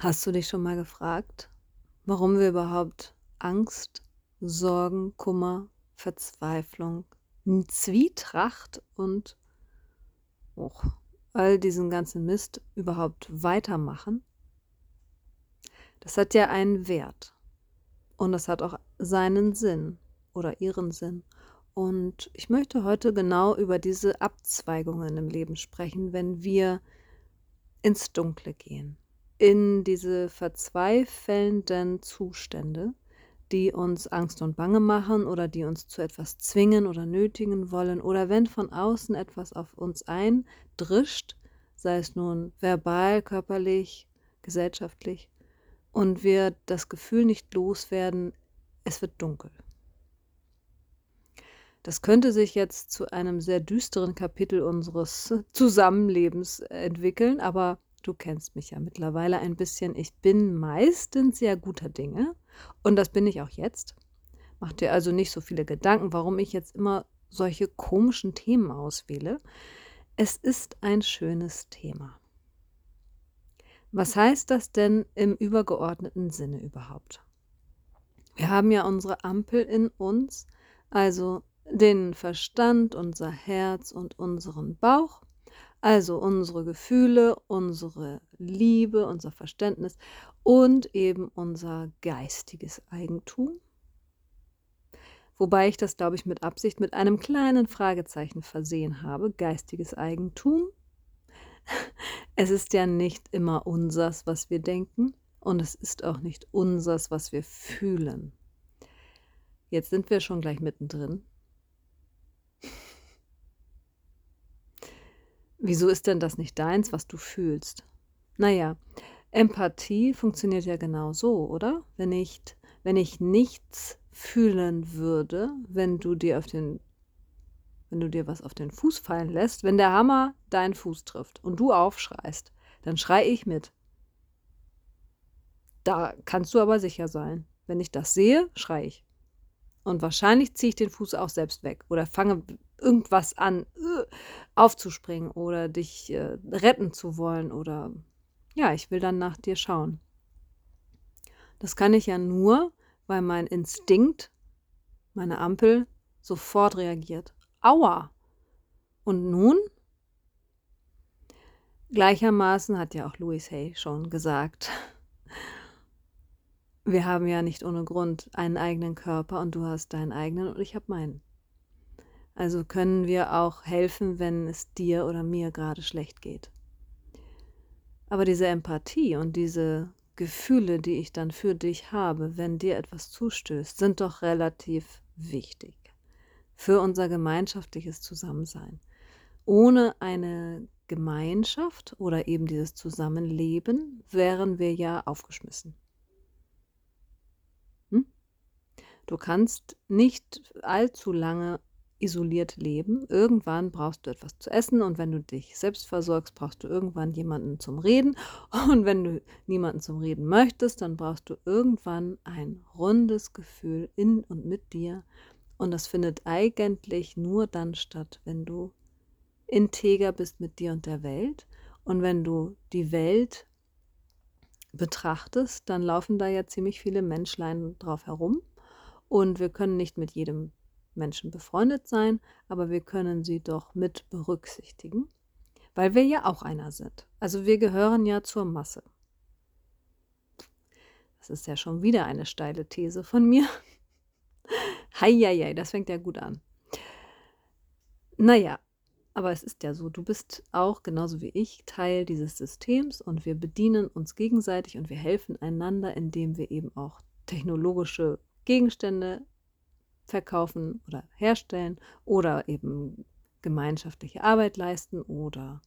Hast du dich schon mal gefragt, warum wir überhaupt Angst, Sorgen, Kummer, Verzweiflung, Zwietracht und auch all diesen ganzen Mist überhaupt weitermachen? Das hat ja einen Wert und das hat auch seinen Sinn oder ihren Sinn. Und ich möchte heute genau über diese Abzweigungen im Leben sprechen, wenn wir ins Dunkle gehen, in diese verzweifelnden Zustände, die uns Angst und Bange machen oder die uns zu etwas zwingen oder nötigen wollen oder wenn von außen etwas auf uns eindrischt, sei es nun verbal, körperlich, gesellschaftlich, und wir das Gefühl nicht loswerden, es wird dunkel. Das könnte sich jetzt zu einem sehr düsteren Kapitel unseres Zusammenlebens entwickeln, aber du kennst mich ja mittlerweile ein bisschen. Ich bin meistens sehr guter Dinge und das bin ich auch jetzt. Mach dir also nicht so viele Gedanken, warum ich jetzt immer solche komischen Themen auswähle. Es ist ein schönes Thema. Was heißt das denn im übergeordneten Sinne überhaupt? Wir haben ja unsere Ampel in uns, also den Verstand, unser Herz und unseren Bauch, also unsere Gefühle, unsere Liebe, unser Verständnis und eben unser geistiges Eigentum. Wobei ich das, glaube ich, mit Absicht mit einem kleinen Fragezeichen versehen habe. Geistiges Eigentum. Es ist ja nicht immer unsers, was wir denken, und es ist auch nicht unsers, was wir fühlen. Jetzt sind wir schon gleich mittendrin. Wieso ist denn das nicht deins, was du fühlst? Naja, Empathie funktioniert ja genau so, oder? Wenn ich, wenn ich nichts fühlen würde, wenn du dir auf den wenn du dir was auf den Fuß fallen lässt, wenn der Hammer deinen Fuß trifft und du aufschreist, dann schrei ich mit. Da kannst du aber sicher sein. Wenn ich das sehe, schrei ich. Und wahrscheinlich ziehe ich den Fuß auch selbst weg oder fange irgendwas an äh, aufzuspringen oder dich äh, retten zu wollen oder ja, ich will dann nach dir schauen. Das kann ich ja nur, weil mein Instinkt, meine Ampel, sofort reagiert. Aua! Und nun? Gleichermaßen hat ja auch Louis Hay schon gesagt, wir haben ja nicht ohne Grund einen eigenen Körper und du hast deinen eigenen und ich habe meinen. Also können wir auch helfen, wenn es dir oder mir gerade schlecht geht. Aber diese Empathie und diese Gefühle, die ich dann für dich habe, wenn dir etwas zustößt, sind doch relativ wichtig für unser gemeinschaftliches Zusammensein. Ohne eine Gemeinschaft oder eben dieses Zusammenleben wären wir ja aufgeschmissen. Hm? Du kannst nicht allzu lange isoliert leben. Irgendwann brauchst du etwas zu essen und wenn du dich selbst versorgst, brauchst du irgendwann jemanden zum Reden. Und wenn du niemanden zum Reden möchtest, dann brauchst du irgendwann ein rundes Gefühl in und mit dir, und das findet eigentlich nur dann statt, wenn du integer bist mit dir und der Welt. Und wenn du die Welt betrachtest, dann laufen da ja ziemlich viele Menschlein drauf herum. Und wir können nicht mit jedem Menschen befreundet sein, aber wir können sie doch mit berücksichtigen, weil wir ja auch einer sind. Also wir gehören ja zur Masse. Das ist ja schon wieder eine steile These von mir. Heieiei, das fängt ja gut an. Naja, aber es ist ja so, du bist auch genauso wie ich Teil dieses Systems und wir bedienen uns gegenseitig und wir helfen einander, indem wir eben auch technologische Gegenstände verkaufen oder herstellen oder eben gemeinschaftliche Arbeit leisten oder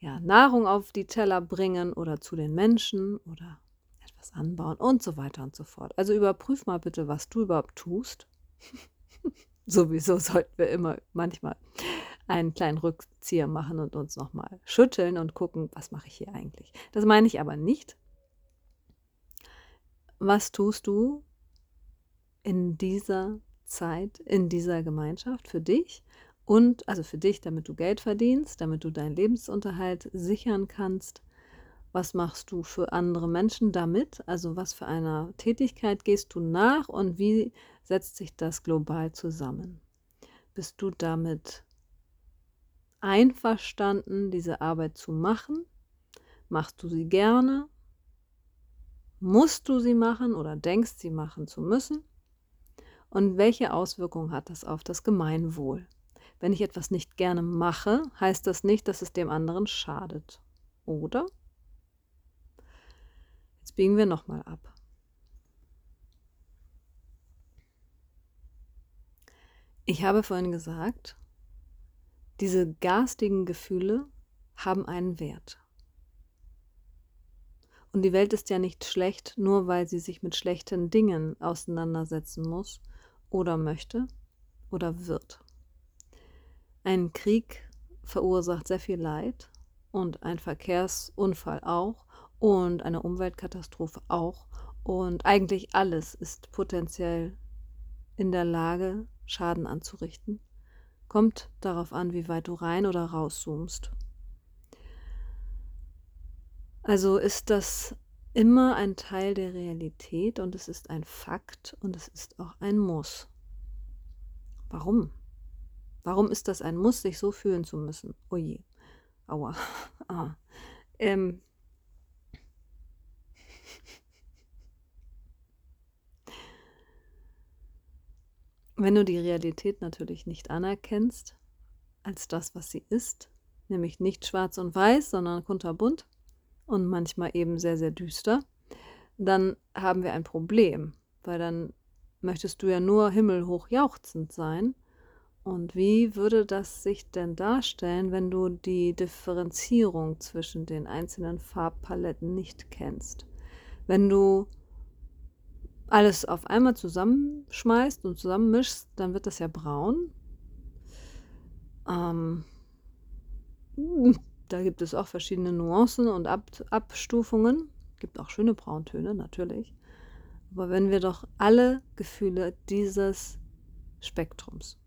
ja, Nahrung auf die Teller bringen oder zu den Menschen oder etwas anbauen und so weiter und so fort. Also überprüf mal bitte, was du überhaupt tust. Sowieso sollten wir immer manchmal einen kleinen Rückzieher machen und uns nochmal schütteln und gucken, was mache ich hier eigentlich. Das meine ich aber nicht. Was tust du in dieser Zeit, in dieser Gemeinschaft für dich und also für dich, damit du Geld verdienst, damit du deinen Lebensunterhalt sichern kannst was machst du für andere Menschen damit? Also was für einer Tätigkeit gehst du nach und wie setzt sich das global zusammen? Bist du damit einverstanden, diese Arbeit zu machen? Machst du sie gerne? Musst du sie machen oder denkst sie machen zu müssen? Und welche Auswirkungen hat das auf das Gemeinwohl? Wenn ich etwas nicht gerne mache, heißt das nicht, dass es dem anderen schadet. Oder? Jetzt biegen wir nochmal ab. Ich habe vorhin gesagt, diese garstigen Gefühle haben einen Wert. Und die Welt ist ja nicht schlecht, nur weil sie sich mit schlechten Dingen auseinandersetzen muss oder möchte oder wird. Ein Krieg verursacht sehr viel Leid und ein Verkehrsunfall auch und eine Umweltkatastrophe auch. Und eigentlich alles ist potenziell in der Lage, Schaden anzurichten. Kommt darauf an, wie weit du rein oder rauszoomst. Also ist das immer ein Teil der Realität und es ist ein Fakt und es ist auch ein Muss. Warum? Warum ist das ein Muss, sich so fühlen zu müssen? Oje. Oh Aua. Ah. Ähm. Wenn du die Realität natürlich nicht anerkennst als das, was sie ist, nämlich nicht schwarz und weiß, sondern kunterbunt und manchmal eben sehr, sehr düster, dann haben wir ein Problem, weil dann möchtest du ja nur himmelhoch jauchzend sein und wie würde das sich denn darstellen, wenn du die Differenzierung zwischen den einzelnen Farbpaletten nicht kennst? Wenn du alles auf einmal zusammenschmeißt und zusammenmischst, dann wird das ja braun. Ähm, da gibt es auch verschiedene Nuancen und Ab Abstufungen. Gibt auch schöne Brauntöne, natürlich. Aber wenn wir doch alle Gefühle dieses Spektrums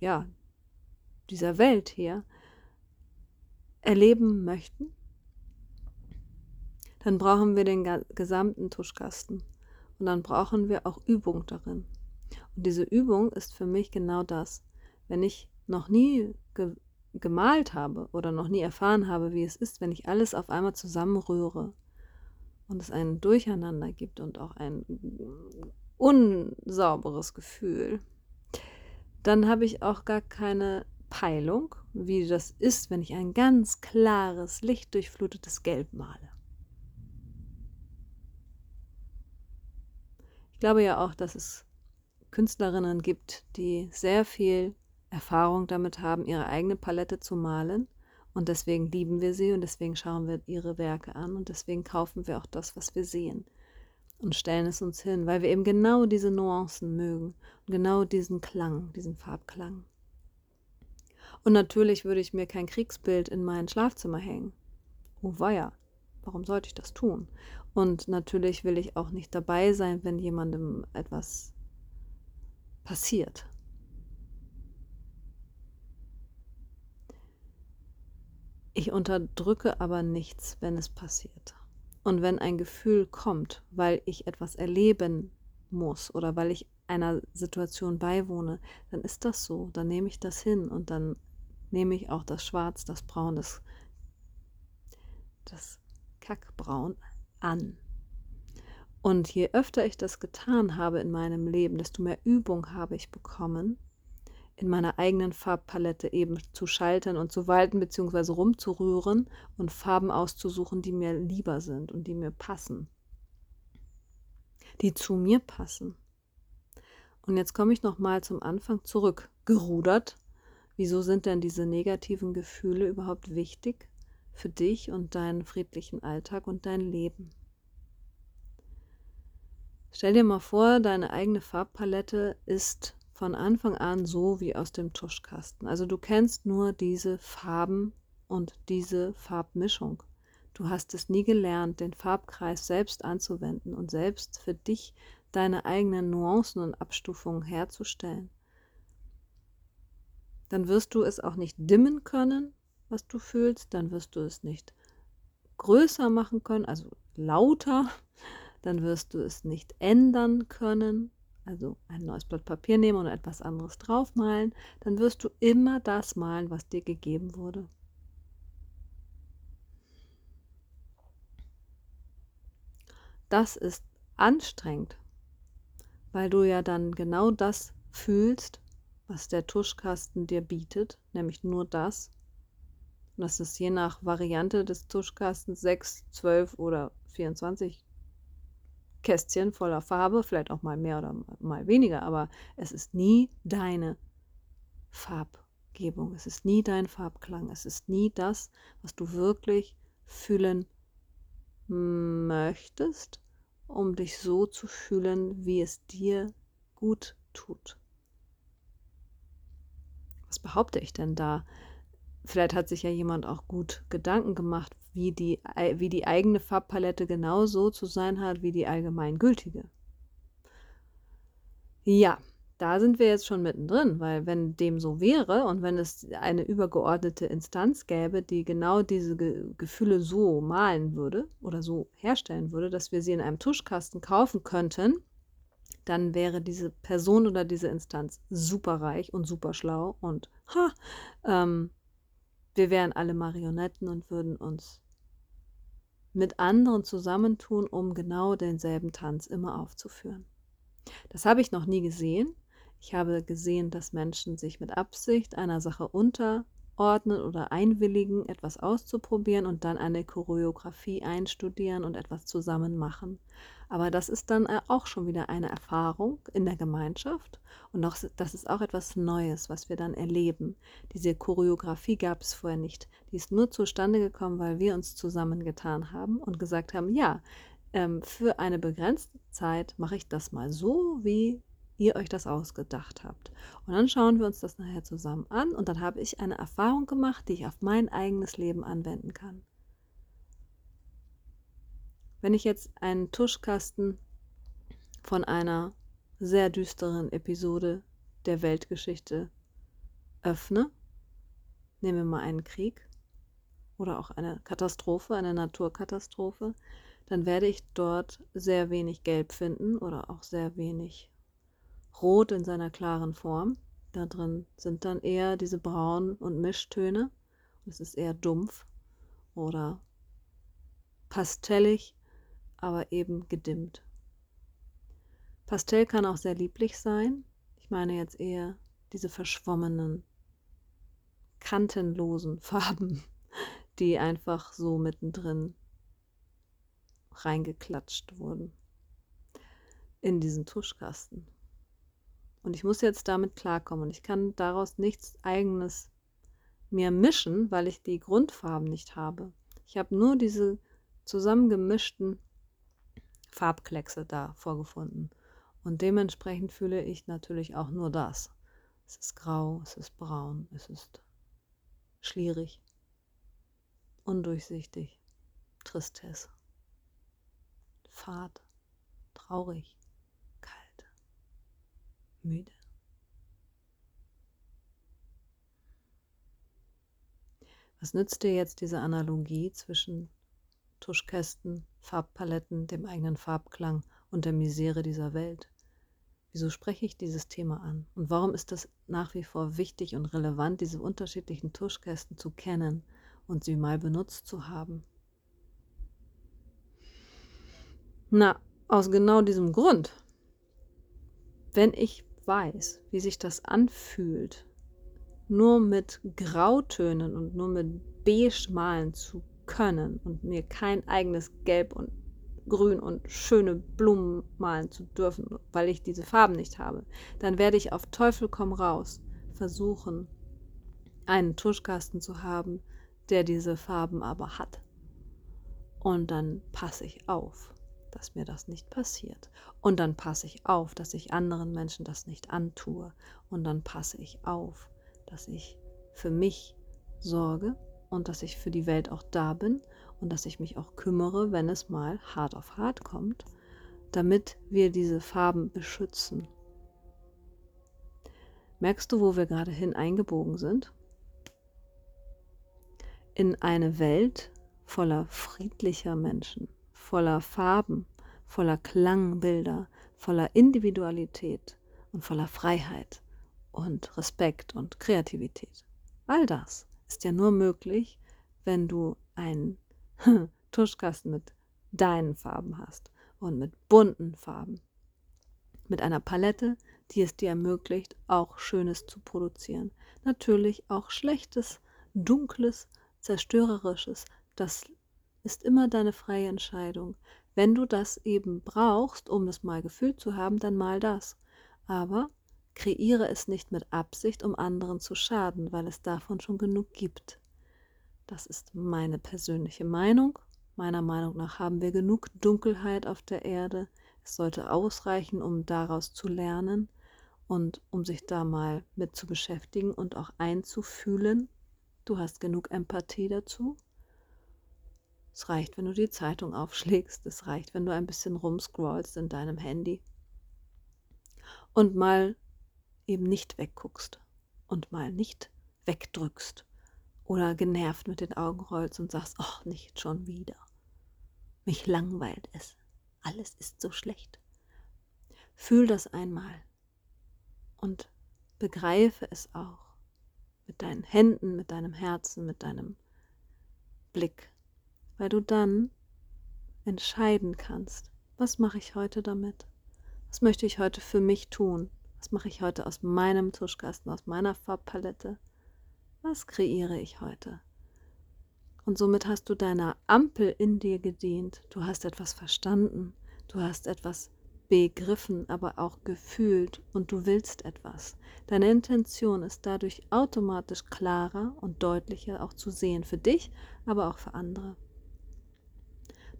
ja, dieser Welt hier erleben möchten, dann brauchen wir den gesamten Tuschkasten. Und dann brauchen wir auch Übung darin. Und diese Übung ist für mich genau das. Wenn ich noch nie gemalt habe oder noch nie erfahren habe, wie es ist, wenn ich alles auf einmal zusammenrühre und es ein Durcheinander gibt und auch ein unsauberes Gefühl, dann habe ich auch gar keine Peilung, wie das ist, wenn ich ein ganz klares, lichtdurchflutetes Gelb male. Ich glaube ja auch, dass es Künstlerinnen gibt, die sehr viel Erfahrung damit haben, ihre eigene Palette zu malen. Und deswegen lieben wir sie und deswegen schauen wir ihre Werke an und deswegen kaufen wir auch das, was wir sehen und stellen es uns hin, weil wir eben genau diese Nuancen mögen und genau diesen Klang, diesen Farbklang. Und natürlich würde ich mir kein Kriegsbild in mein Schlafzimmer hängen. Oh weia, warum sollte ich das tun? Und natürlich will ich auch nicht dabei sein, wenn jemandem etwas passiert. Ich unterdrücke aber nichts, wenn es passiert. Und wenn ein Gefühl kommt, weil ich etwas erleben muss oder weil ich einer Situation beiwohne, dann ist das so. Dann nehme ich das hin und dann nehme ich auch das Schwarz, das Braun, das, das Kackbraun an. Und je öfter ich das getan habe in meinem Leben, desto mehr Übung habe ich bekommen, in meiner eigenen Farbpalette eben zu schalten und zu walten bzw. rumzurühren und Farben auszusuchen, die mir lieber sind und die mir passen. Die zu mir passen. Und jetzt komme ich nochmal zum Anfang zurück. Gerudert. Wieso sind denn diese negativen Gefühle überhaupt wichtig für dich und deinen friedlichen Alltag und dein Leben? Stell dir mal vor, deine eigene Farbpalette ist von Anfang an so wie aus dem Tuschkasten. Also du kennst nur diese Farben und diese Farbmischung. Du hast es nie gelernt, den Farbkreis selbst anzuwenden und selbst für dich deine eigenen Nuancen und Abstufungen herzustellen. Dann wirst du es auch nicht dimmen können, was du fühlst, dann wirst du es nicht größer machen können, also lauter, dann wirst du es nicht ändern können, also ein neues Blatt Papier nehmen und etwas anderes draufmalen, dann wirst du immer das malen, was dir gegeben wurde. Das ist anstrengend, weil du ja dann genau das fühlst, was der Tuschkasten dir bietet, nämlich nur das. Und das ist je nach Variante des Tuschkastens 6, 12 oder 24 Kästchen voller Farbe, vielleicht auch mal mehr oder mal weniger, aber es ist nie deine Farbgebung, es ist nie dein Farbklang, es ist nie das, was du wirklich fühlen möchtest, um dich so zu fühlen, wie es dir gut tut. Was behaupte ich denn da? Vielleicht hat sich ja jemand auch gut Gedanken gemacht, wie die, wie die eigene Farbpalette genau so zu sein hat wie die allgemeingültige. Ja, da sind wir jetzt schon mittendrin, weil wenn dem so wäre und wenn es eine übergeordnete Instanz gäbe, die genau diese Ge Gefühle so malen würde oder so herstellen würde, dass wir sie in einem Tuschkasten kaufen könnten, dann wäre diese Person oder diese Instanz superreich und super schlau und ha, ähm, wir wären alle Marionetten und würden uns mit anderen zusammentun, um genau denselben Tanz immer aufzuführen. Das habe ich noch nie gesehen. Ich habe gesehen, dass Menschen sich mit Absicht einer Sache unterordnen oder einwilligen, etwas auszuprobieren und dann eine Choreografie einstudieren und etwas zusammen machen. Aber das ist dann äh, auch schon wieder eine Erfahrung in der Gemeinschaft und auch, das ist auch etwas Neues, was wir dann erleben. Diese Choreografie gab es vorher nicht. Die ist nur zustande gekommen, weil wir uns zusammengetan haben und gesagt haben, ja, ähm, für eine begrenzte Zeit mache ich das mal so, wie ihr euch das ausgedacht habt. Und dann schauen wir uns das nachher zusammen an und dann habe ich eine Erfahrung gemacht, die ich auf mein eigenes Leben anwenden kann. Wenn ich jetzt einen Tuschkasten von einer sehr düsteren Episode der Weltgeschichte öffne, nehmen wir mal einen Krieg oder auch eine Katastrophe, eine Naturkatastrophe, dann werde ich dort sehr wenig Gelb finden oder auch sehr wenig Rot in seiner klaren Form. Da drin sind dann eher diese Braun- und Mischtöne. Es ist eher dumpf oder pastellig aber eben gedimmt. Pastell kann auch sehr lieblich sein. Ich meine jetzt eher diese verschwommenen, kantenlosen Farben, die einfach so mittendrin reingeklatscht wurden in diesen Tuschkasten. Und ich muss jetzt damit klarkommen. Und ich kann daraus nichts eigenes mir mischen, weil ich die Grundfarben nicht habe. Ich habe nur diese zusammengemischten Farbkleckse da vorgefunden. Und dementsprechend fühle ich natürlich auch nur das. Es ist grau, es ist braun, es ist schlierig, undurchsichtig, Tristesse, fad, traurig, kalt, müde. Was nützt dir jetzt diese Analogie zwischen Tuschkästen, Farbpaletten, dem eigenen Farbklang und der Misere dieser Welt. Wieso spreche ich dieses Thema an? Und warum ist es nach wie vor wichtig und relevant, diese unterschiedlichen Tuschkästen zu kennen und sie mal benutzt zu haben? Na, aus genau diesem Grund. Wenn ich weiß, wie sich das anfühlt, nur mit Grautönen und nur mit Beige malen zu können und mir kein eigenes Gelb und Grün und schöne Blumen malen zu dürfen, weil ich diese Farben nicht habe, dann werde ich auf Teufel komm raus versuchen, einen Tuschkasten zu haben, der diese Farben aber hat. Und dann passe ich auf, dass mir das nicht passiert. Und dann passe ich auf, dass ich anderen Menschen das nicht antue. Und dann passe ich auf, dass ich für mich sorge und dass ich für die Welt auch da bin und dass ich mich auch kümmere, wenn es mal hart auf hart kommt, damit wir diese Farben beschützen. Merkst du, wo wir gerade hin eingebogen sind? In eine Welt voller friedlicher Menschen, voller Farben, voller Klangbilder, voller Individualität und voller Freiheit und Respekt und Kreativität. All das ist ja nur möglich, wenn du einen Tuschkasten mit deinen Farben hast und mit bunten Farben. Mit einer Palette, die es dir ermöglicht, auch Schönes zu produzieren. Natürlich auch Schlechtes, Dunkles, Zerstörerisches. Das ist immer deine freie Entscheidung. Wenn du das eben brauchst, um es mal gefühlt zu haben, dann mal das. Aber kreiere es nicht mit Absicht, um anderen zu schaden, weil es davon schon genug gibt. Das ist meine persönliche Meinung. Meiner Meinung nach haben wir genug Dunkelheit auf der Erde. Es sollte ausreichen, um daraus zu lernen und um sich da mal mit zu beschäftigen und auch einzufühlen. Du hast genug Empathie dazu. Es reicht, wenn du die Zeitung aufschlägst. Es reicht, wenn du ein bisschen rumscrollst in deinem Handy. Und mal eben nicht wegguckst und mal nicht wegdrückst oder genervt mit den Augen rollst und sagst, ach, nicht schon wieder. Mich langweilt es. Alles ist so schlecht. Fühl das einmal und begreife es auch mit deinen Händen, mit deinem Herzen, mit deinem Blick weil du dann entscheiden kannst, was mache ich heute damit? Was möchte ich heute für mich tun? Was mache ich heute aus meinem Tuschkasten, aus meiner Farbpalette? Was kreiere ich heute? Und somit hast du deiner Ampel in dir gedient. Du hast etwas verstanden. Du hast etwas begriffen, aber auch gefühlt und du willst etwas. Deine Intention ist dadurch automatisch klarer und deutlicher auch zu sehen für dich, aber auch für andere.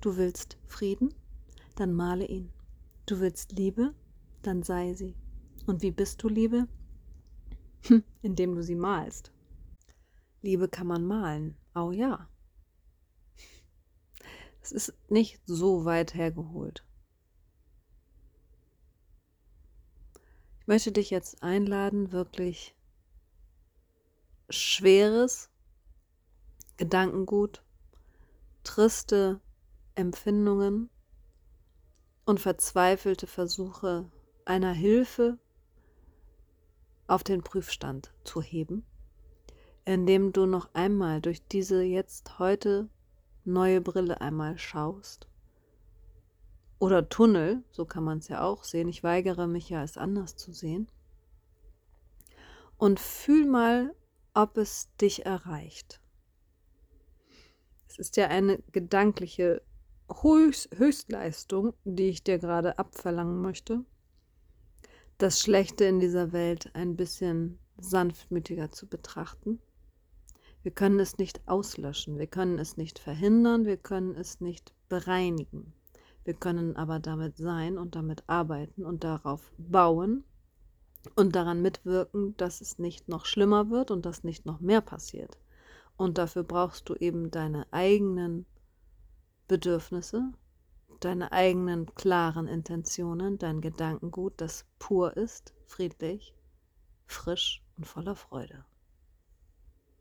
Du willst Frieden? Dann male ihn. Du willst Liebe? Dann sei sie. Und wie bist du Liebe? Hm, indem du sie malst. Liebe kann man malen. Oh ja. Es ist nicht so weit hergeholt. Ich möchte dich jetzt einladen, wirklich schweres Gedankengut, triste Empfindungen und verzweifelte Versuche einer Hilfe auf den Prüfstand zu heben, indem du noch einmal durch diese jetzt heute neue Brille einmal schaust. Oder Tunnel, so kann man es ja auch sehen. Ich weigere mich ja, es anders zu sehen. Und fühl mal, ob es dich erreicht. Es ist ja eine gedankliche Höchst, Höchstleistung, die ich dir gerade abverlangen möchte, das Schlechte in dieser Welt ein bisschen sanftmütiger zu betrachten. Wir können es nicht auslöschen, wir können es nicht verhindern, wir können es nicht bereinigen. Wir können aber damit sein und damit arbeiten und darauf bauen und daran mitwirken, dass es nicht noch schlimmer wird und dass nicht noch mehr passiert. Und dafür brauchst du eben deine eigenen Bedürfnisse, deine eigenen klaren Intentionen, dein Gedankengut, das pur ist, friedlich, frisch und voller Freude.